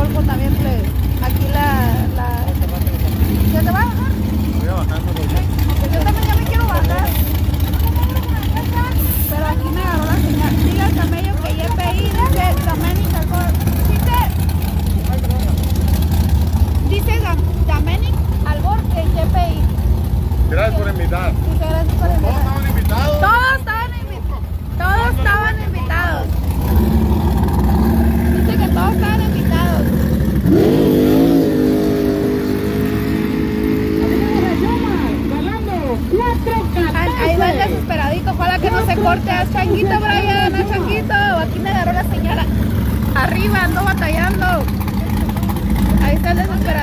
Golfo también, please. Aquí la... la... ¿Ya te vas a bajar? Voy a bajar, no voy. Yo también ya me quiero bajar. Pero aquí me agarró la señal. Diga el camello que ya pedí de Domenica Dice... Dice Domenic Albor que ya pedí. Gracias por invitar. Dice gracias por invitar. Todos estaban invitados. Todos estaban invitados. Todos estaban invitados. Dice que todos estaban desesperadito. Ojalá que no se corte. a changuito, Brian! a changuito! Aquí me agarró la señora. Arriba, ando batallando. Ahí está el desesperadito.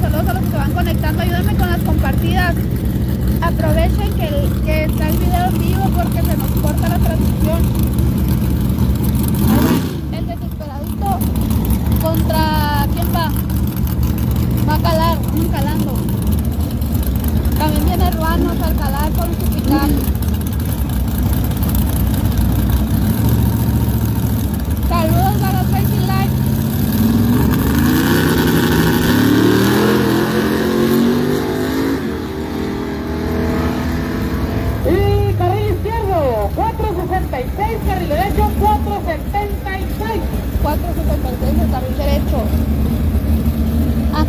saludos a los que se van conectando, ayúdenme con las compartidas. Aprovechen que, está el video en vivo porque se nos corta la transmisión. El desesperadito contra quién va. Va a calar, vamos calando. También viene Ruanos al calar con su picar.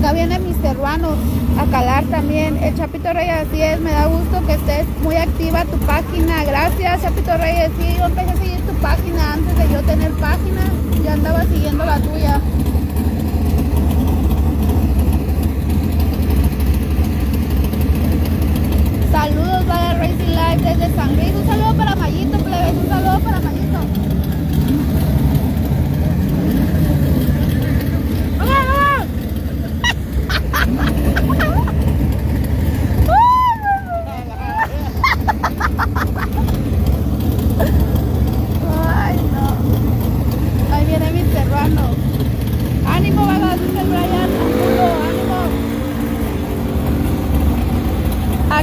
Acá viene mis peruanos a calar también. El Chapito Reyes, así es, me da gusto que estés muy activa tu página. Gracias, Chapito Reyes. Sí, yo empecé a seguir tu página antes de yo tener página. Ya andaba siguiendo la tuya. Saludos para Racing Live desde San Luis. Un saludo para Mayito, plebes. Un saludo para Mayito.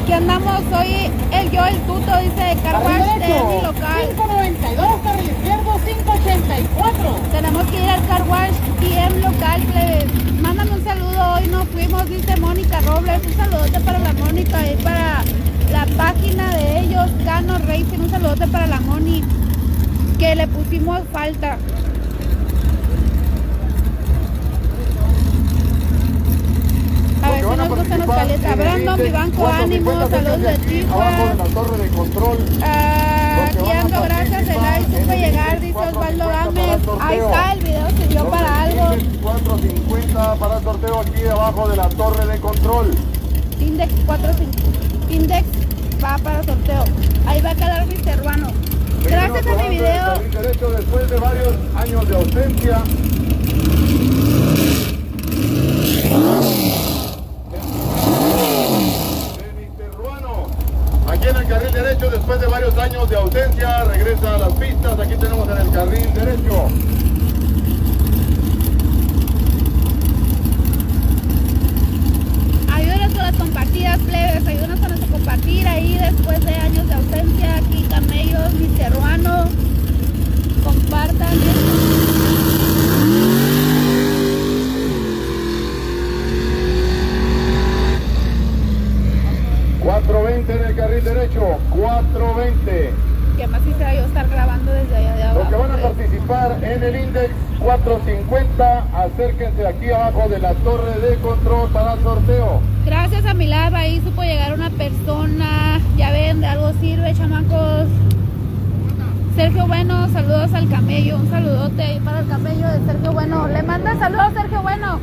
Aquí andamos, soy el yo, el tuto, dice Car Wash de mi local. 592, carril izquierdo 584. Tenemos que ir al Car Wash DM local, plebes. Mándame un saludo, hoy nos fuimos, dice Mónica Robles. Un saludote para la Mónica y para la página de ellos, Cano Racing. Un saludote para la Moni, que le pusimos falta. A ver si nos gusta nos calienta. Brandon, Vivanco, ánimo, saludos de Abajo de la torre de control. Ah, Aquí ando, gracias, el like supe llegar, dice Osvaldo Gámez. Ahí está, el video sirvió para algo. 450 para el sorteo aquí abajo de la torre de control. Index 45. Index va para sorteo. Ahí va a quedar mi peruano. Gracias a mi video. Derecho después de varios años de ausencia. de Mr. Ruano. Aquí en el carril derecho, después de varios regresa a las pistas. Aquí tenemos en el carril derecho. Ayúdenos con las compartidas, plebes. Ayúdenos con nuestro compartir ahí después de años de ausencia. Aquí camellos, mi peruano. Compartan. 420 en el carril derecho. 420. Que más quisiera yo estar grabando desde allá de Los que abajo. van a participar en el Index 450, acérquense aquí abajo de la torre de control para el sorteo. Gracias a mi lab ahí supo llegar una persona. Ya ven, de algo sirve, chamacos. Sergio Bueno, saludos al camello. Un saludote ahí para el camello de Sergio Bueno. Le manda saludos, Sergio Bueno.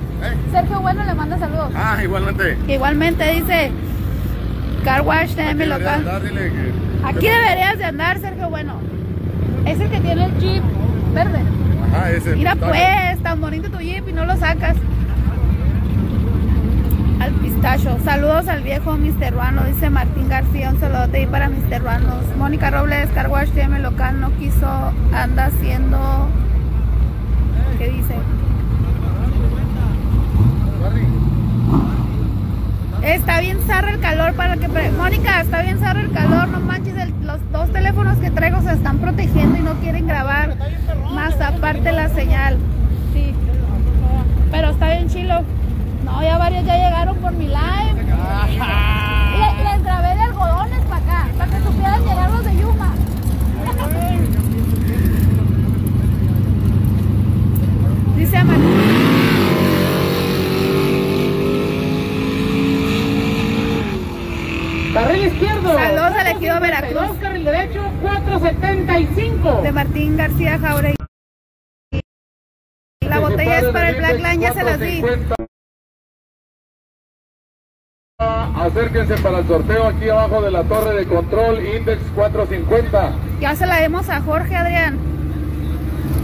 Sergio Bueno le manda saludos. Ah, igualmente. Igualmente dice Car Wash de mi local. Dile que... Aquí deberías de andar, Sergio Bueno. Es el que tiene el jeep verde. Ajá, ese. Mira pistacho. pues, tan bonito tu jeep y no lo sacas. Al pistacho. Saludos al viejo Mr. Ruano, dice Martín García. Un saludote ahí para Mr. Ruanos. Mónica Robles, Carwash TM local, no quiso, anda haciendo. ¿Qué dice? Está bien zarra el calor para que... Mónica, está bien zarra el calor, no manches, el- los dos teléfonos que traigo se están protegiendo y no quieren grabar. Más aparte la señal. Sí. Pero está bien chilo. No, ya varios ya llegaron por mi live. Le- les grabé de algodones para acá, para que supieran llegar los de Yuma. Dice María. Carril izquierdo. Saludos al ejido Veracruz. 472, carril derecho 475. de Martín García Jauregui. 50. Acérquense para el sorteo aquí abajo de la torre de control, Index 450. Ya se la demos a Jorge, Adrián.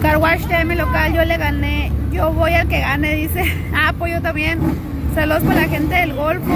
Carwash TM local, yo le gané. Yo voy al que gane, dice. Ah, pues también. Saludos para la gente del Golfo.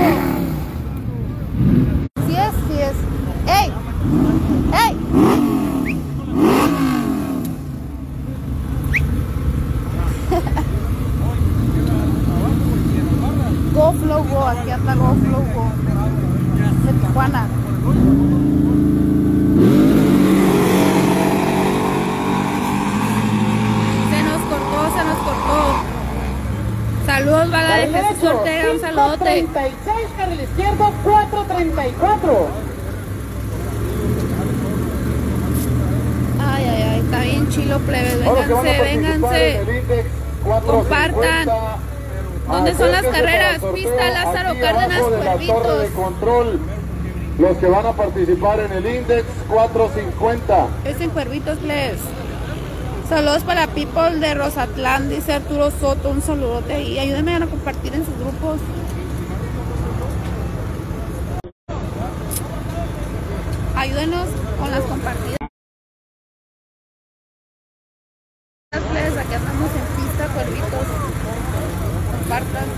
A Vénganse, participar en vénganse. el Index 450, Compartan. ¿Dónde son las carreras? Pista Lázaro Cárdenas, Cuervitos. Los que van a participar en el Index 450. Es en Cuervitos, plebes. Saludos para People de Rosatlán, dice Arturo Soto. Un saludote ahí. Ayúdenme a compartir en sus grupos. Ayúdenos con las compartidas. Plebes, aquí andamos en pista, Cuervitos. Compartan.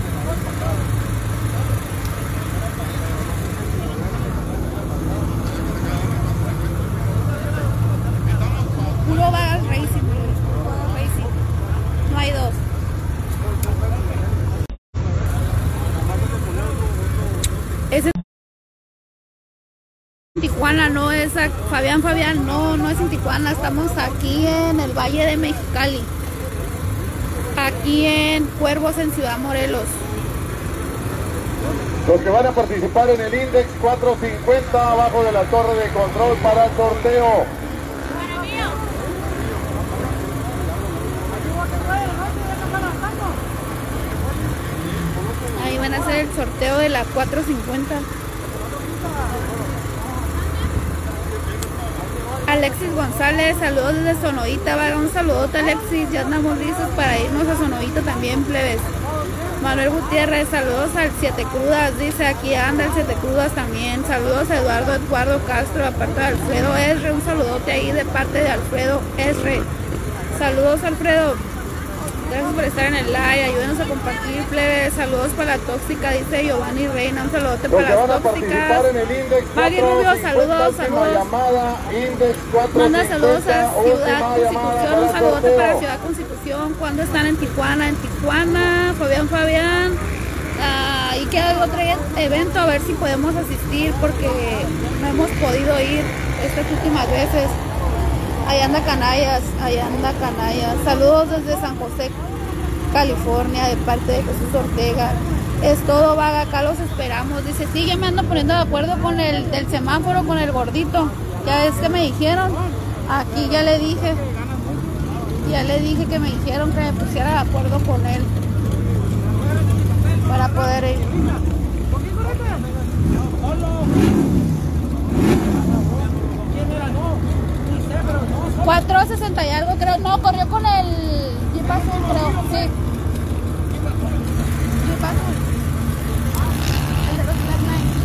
Puro Vagas Racing, plebes, puro Vagas Racing. No hay dos. Ese Tijuana, no es Fabián Fabián, no, no es en Tijuana, estamos aquí en el Valle de Mexicali. Aquí en Cuervos en Ciudad Morelos. Los que van a participar en el Index 450 abajo de la torre de control para el sorteo. Ahí van a hacer el sorteo de la 450. Alexis González, saludos desde Sonoita, va un saludote Alexis, ya andamos listos para irnos a Sonoita también, plebes. Manuel Gutiérrez, saludos al Siete Crudas, dice aquí anda el Siete Crudas también, saludos a Eduardo Eduardo Castro, aparte de Alfredo Esre, un saludote ahí de parte de Alfredo Esre. Saludos Alfredo, Gracias por estar en el live, ayúdenos a compartir, plebes. Saludos para la tóxica, dice Giovanni Reina. Un saludote para que van las a participar tóxicas. en el Index Maggie 450, Rubio, saludos, saludos. llamada, Index 450, Manda saludos a Ciudad Constitución, un saludote para Ciudad Constitución. ¿Cuándo están en Tijuana? En Tijuana, Fabián Fabián. Ah, y queda otro evento a ver si podemos asistir porque no hemos podido ir estas últimas veces. Ahí anda Canallas, ahí anda Canallas. Saludos desde San José, California, de parte de Jesús Ortega. Es todo vaga, acá los esperamos. Dice, sí, ya me ando poniendo de acuerdo con el del semáforo, con el gordito. Ya es que me dijeron, aquí ya le dije, ya le dije que me dijeron que me pusiera de acuerdo con él para poder ir. 460 y algo creo, no, corrió con el Jeep azul creo, sí. Jeep azul. El de los Black Knight.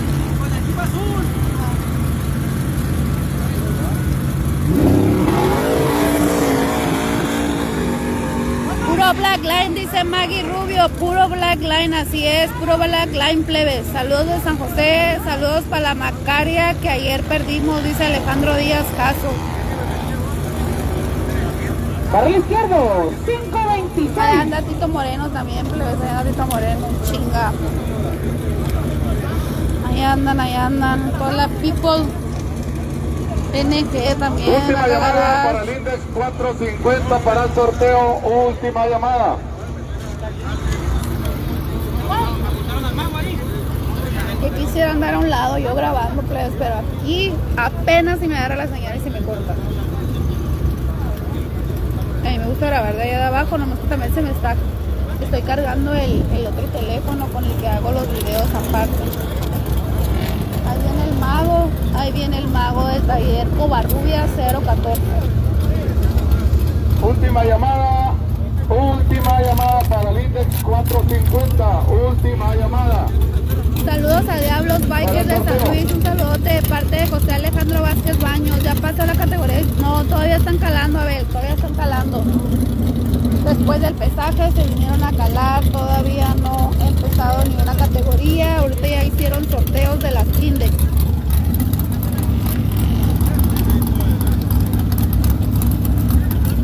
Puro Black Line, dice Maggie Rubio, puro Black Line, así es, puro Black Line plebes. Saludos de San José, saludos para la Macaria que ayer perdimos, dice Alejandro Díaz Caso. Carril izquierdo, 526. Ahí anda Tito Moreno también, plebes, ahí anda Tito Moreno, chinga. Ahí andan, ahí andan, toda la people. NG también, Última llamada para el Index 450 para el sorteo. Última llamada. que quisiera andar a un lado yo grabando, pero aquí apenas si me agarra la señal y se me corta. Gusta grabar de allá de abajo, nomás que también se me está, estoy cargando el, el otro teléfono con el que hago los videos aparte. Ahí viene el mago, ahí viene el mago del taller Covarrubia 014. Última llamada. Última llamada para el Index 450. Última llamada. Saludos a Diablos Bikers de San Luis, un saludote de parte de José Alejandro Vázquez Baños. Ya pasó la categoría. No, todavía están calando, a ver. Después del pesaje se vinieron a calar, todavía no he empezado ni una categoría. Ahorita ya hicieron sorteos de las Index.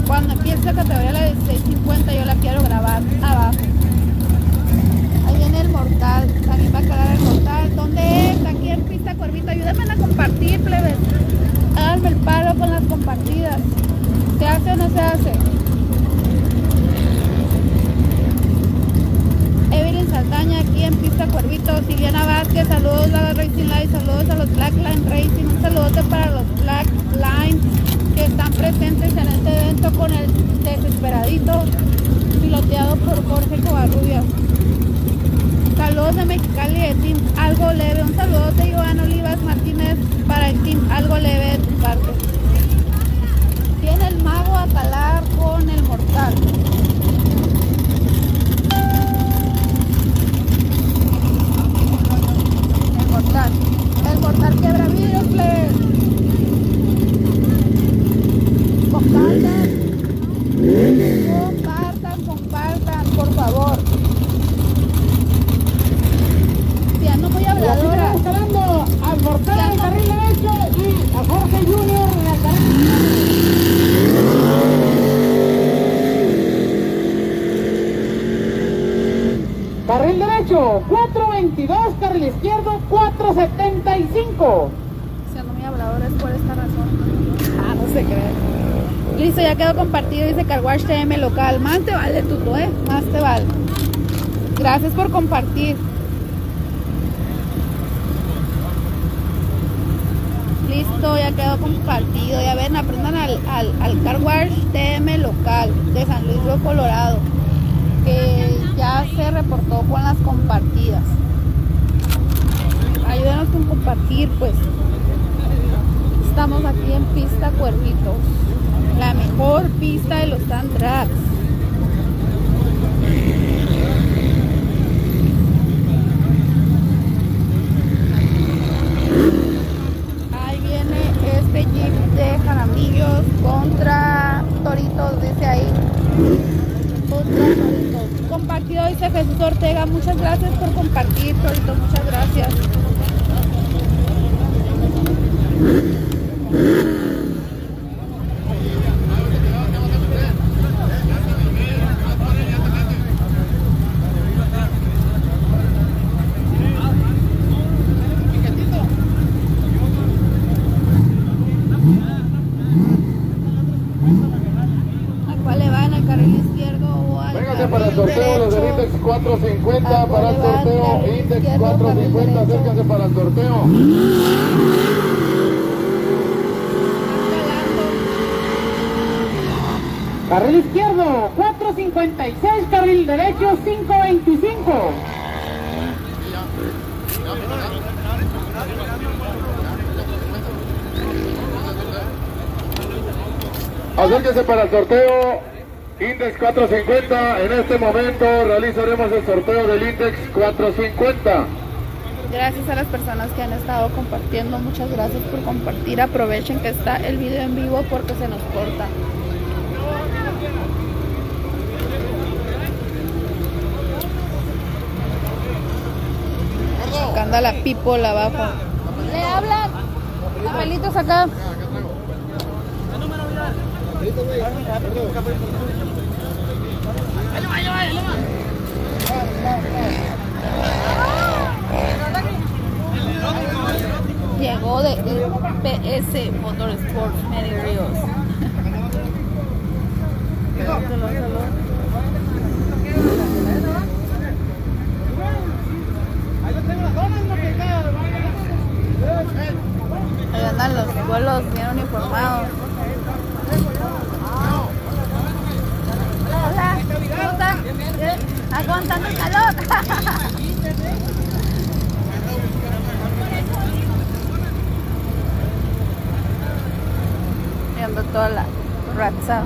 Cuando empiece la categoría la de 650 yo la quiero grabar abajo. Ahí viene el mortal, también va a calar el mortal. ¿Dónde es? Aquí en Pista Cuervito. Ayúdenme a compartir, plebes. Háganme el palo con las compartidas. ¿Se hace o no se hace? Evelyn Saldaña aquí en Pista Cuervito. Silviana Vázquez, saludos a la Racing Line, saludos a los Black Line Racing. Un saludote para los Black Line que están presentes en este evento con el desesperadito piloteado por Jorge Covarrubias. Saludos de Mexicali de Team Algo Leve. Un saludo de Iván Olivas Martínez para el Team Algo Leve de tu parte. Tiene el mago a calar con el mortal. El mortal. El mortal quebra vidrios, plebes. Compartan. Compartan, compartan, por favor. Si ando muy La habladora. seguimos calando al mortal en el carril derecho y a Jorge Junior en el carril Carril derecho, 422, carril izquierdo, 475. Si ando muy habladora es por esta razón. Ah, no se cree. Listo, ya quedó compartido, dice Carwash TM local. Más te vale, tuto, eh. Más te vale. Gracias por compartir. Listo, ya quedó compartido. Ya ven, aprendan al, al, al Car TM local de San Luis Río Colorado. Que ya se reportó con las compartidas. Ayúdenos con compartir, pues. Estamos aquí en Pista Cuervitos. La mejor pista de los Drags. Ahí viene este jeep de jaramillos contra toritos, dice ahí. Contra toritos. Compartido, dice Jesús Ortega. Muchas gracias por compartir, toritos. Muchas gracias. ¿A 125. Acérquese para el sorteo Index 450. En este momento realizaremos el sorteo del Index 450. Gracias a las personas que han estado compartiendo. Muchas gracias por compartir. Aprovechen que está el video en vivo porque se nos corta. Acá anda la people abajo. Le hablan. Papelitos acá. Llegó de PS Motorsports Mary Ríos. Salud, salud. Ahí lo tengo las donas, no que cada Ahí andan los vuelos bien uniformados. Hola, ¿cómo están? Aguantando el calor. Viendo toda la raza.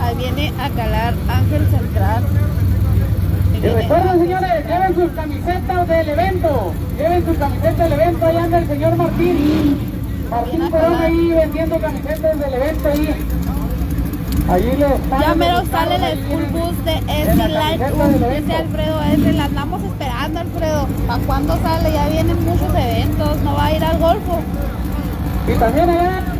Ahí viene a calar Ángel Central. Y recuerden, señores, lleven sus camisetas del evento. Lleven sus camisetas del evento. Ahí anda el señor Martín. Martín Corona ahí vendiendo camisetas del evento ahí. Allí le están. Ya mero sale el full bus de ese Light Dice Alfredo, ese la andamos esperando, Alfredo. ¿Para cuándo sale? Ya vienen muchos eventos. ¿No va a ir al Golfo? Y también allá.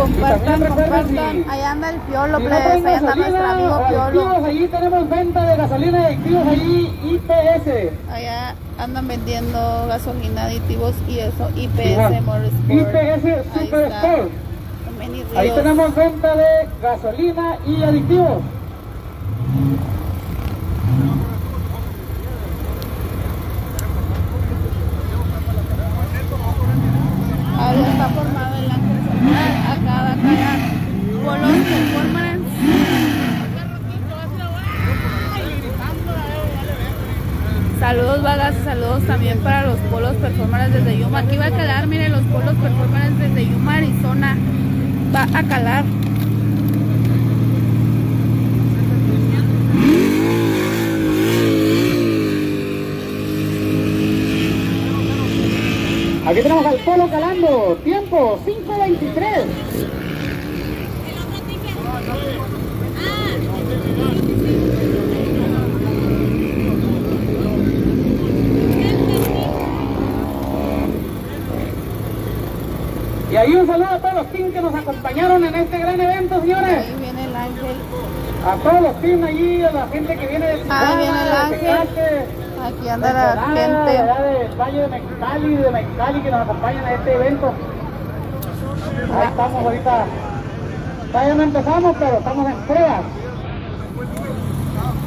Compartan, compartan. Ahí anda el Piolo, Si no plebes. traen Ahí anda nuestro amigo Piolo. allí tenemos venta de gasolina adictivos allí IPS. Allá andan vendiendo gasolina, aditivos y eso. IPS. Motorsport. IPS Ahí Super está. Sport. Many Ahí Ríos. tenemos venta de gasolina y aditivos. Ahora está formado el Ángel Central. Acá va a caer Polos Performance. Saludos vagas, saludos también para los polos desde Yuma. Aquí va a calar, miren los polos performance desde Yuma, Arizona. Va a calar. Aquí tenemos al Polo calando. Tiempo 5.23. ahí un saludo a todos los teams que nos acompañaron en este gran evento, señores. Ahí viene el ángel. A todos los teams allí, a la gente que viene de Ahí viene el de ángel. Tecate, Aquí de anda la gente. allá del Valle de Mexicali, de Mexicali, que nos acompañan a este evento. Ahí estamos ahorita. Todavía no empezamos, pero estamos en pruebas.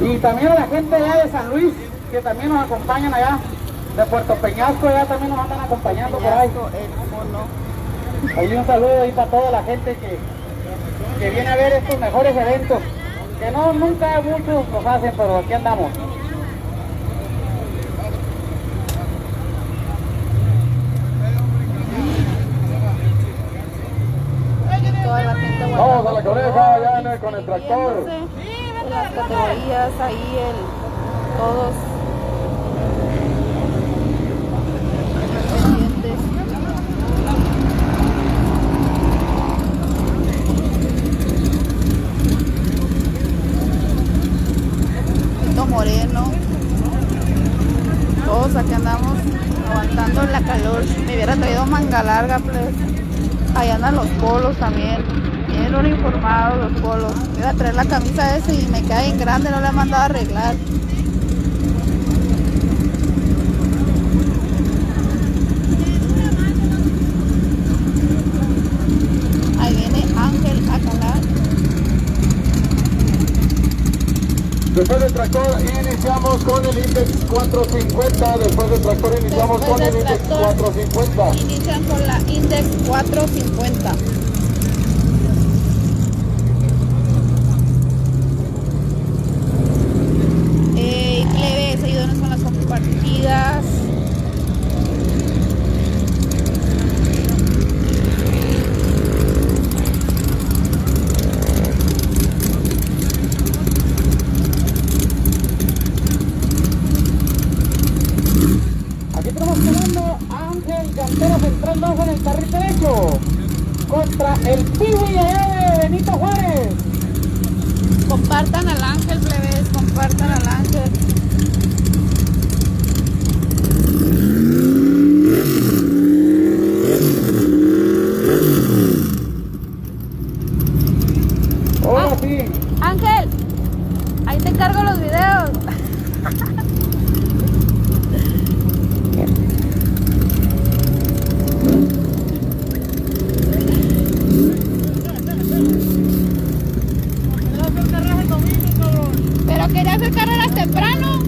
Y también a la gente allá de San Luis, que también nos acompañan allá. De Puerto Peñasco, allá también nos andan acompañando por ahí. Ahí un saludo ahí para toda la gente que, que viene a ver estos mejores eventos. Que no, nunca muchos los hacen, pero aquí andamos. Vamos a la coneja, el- con el tractor. las categorías, ahí el, todos pendientes. Tito Moreno. Todos aquí andamos aguantando la calor. Me hubiera traído manga larga, pues. Ahí andan los polos también. Bien uniformados los polos. Iba a traer la camisa esa y me cae en grande, no la he mandado a arreglar. Ahí viene Ángel Acalá. Después del tractor iniciamos con el Index 450. Después del tractor iniciamos Después con el Index tractor. 450. Inician con la Index 450. Eh, plebes, ayúdanos con las compartidas. Aquí tenemos quedando a Ángel Cantero Central 2 en el carril derecho. Contra el Piwi allá de Benito Juárez. Compartan al ángel, plebes, compartan al ángel. Ahora sí. Ángel, ahí te encargo los videos. Pero quería hacer carreras temprano.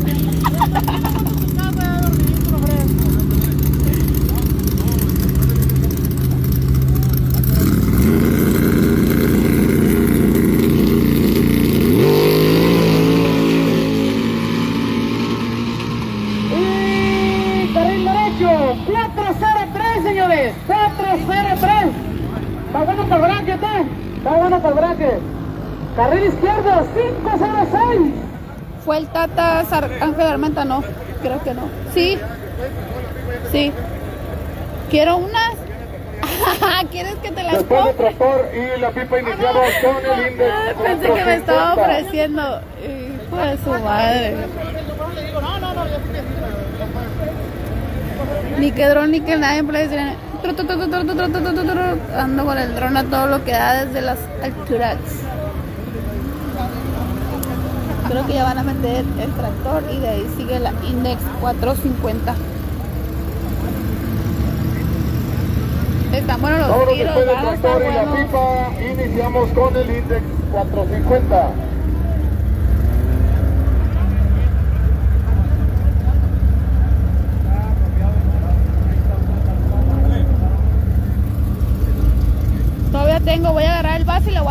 Y carril derecho, 403 señores, 403. Está bueno ¿eh? Está bueno para el bracket. Carril izquierdo, 506. Fue el Tata Sar- Ángel Armenta, no, creo que no. Sí, sí. Quiero unas. ¿Quieres que te las Después compre? tractor y la pipa iniciamos con el Ay, pensé que me estaba 450. ofreciendo. Hijo de su madre. Ni que dron ni que nadie puede decir ando con el dron a todo lo que da desde las alturas. Creo que ya van a meter el tractor y de ahí sigue la Index 450. Están buenos los tiros, de tractor y la pipa, iniciamos con el Index 450.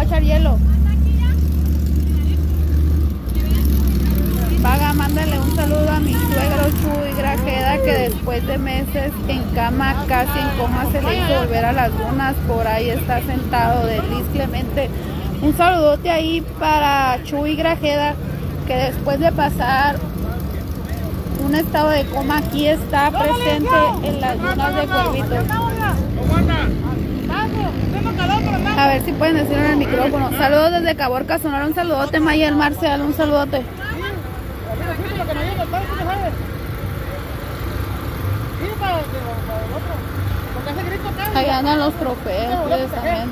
Hielo. Vaga, mándale un saludo a mi suegro Chuy Grajeda que después de meses en cama, casi en coma, se le hizo volver a las dunas. Por ahí está sentado de Liz Clemente. Un saludote ahí para Chuy Grajeda que después de pasar un estado de coma aquí está presente en las dunas de Cuervito. A ver si pueden decirlo en el micrófono. Saludos desde Caborca, Sonora. Un saludote, Mayel Marcial. Un saludote. Ahí andan los trofeos, plebes, también.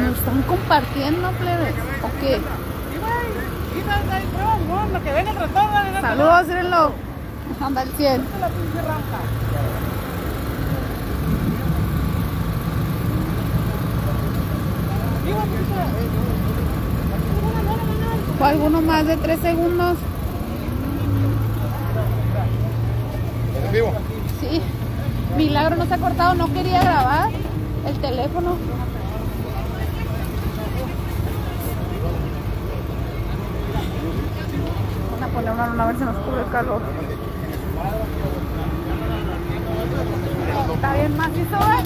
¿Nos están compartiendo, plebes? ¿O qué? Saludos, Relo. Anda el 100. ¿O alguno más de 3 segundos? ¿En vivo? Sí. Milagro no se ha cortado, no quería grabar el teléfono. Van a poner una luna a ver si nos cubre el calor. Está bien macizo, ¿eh?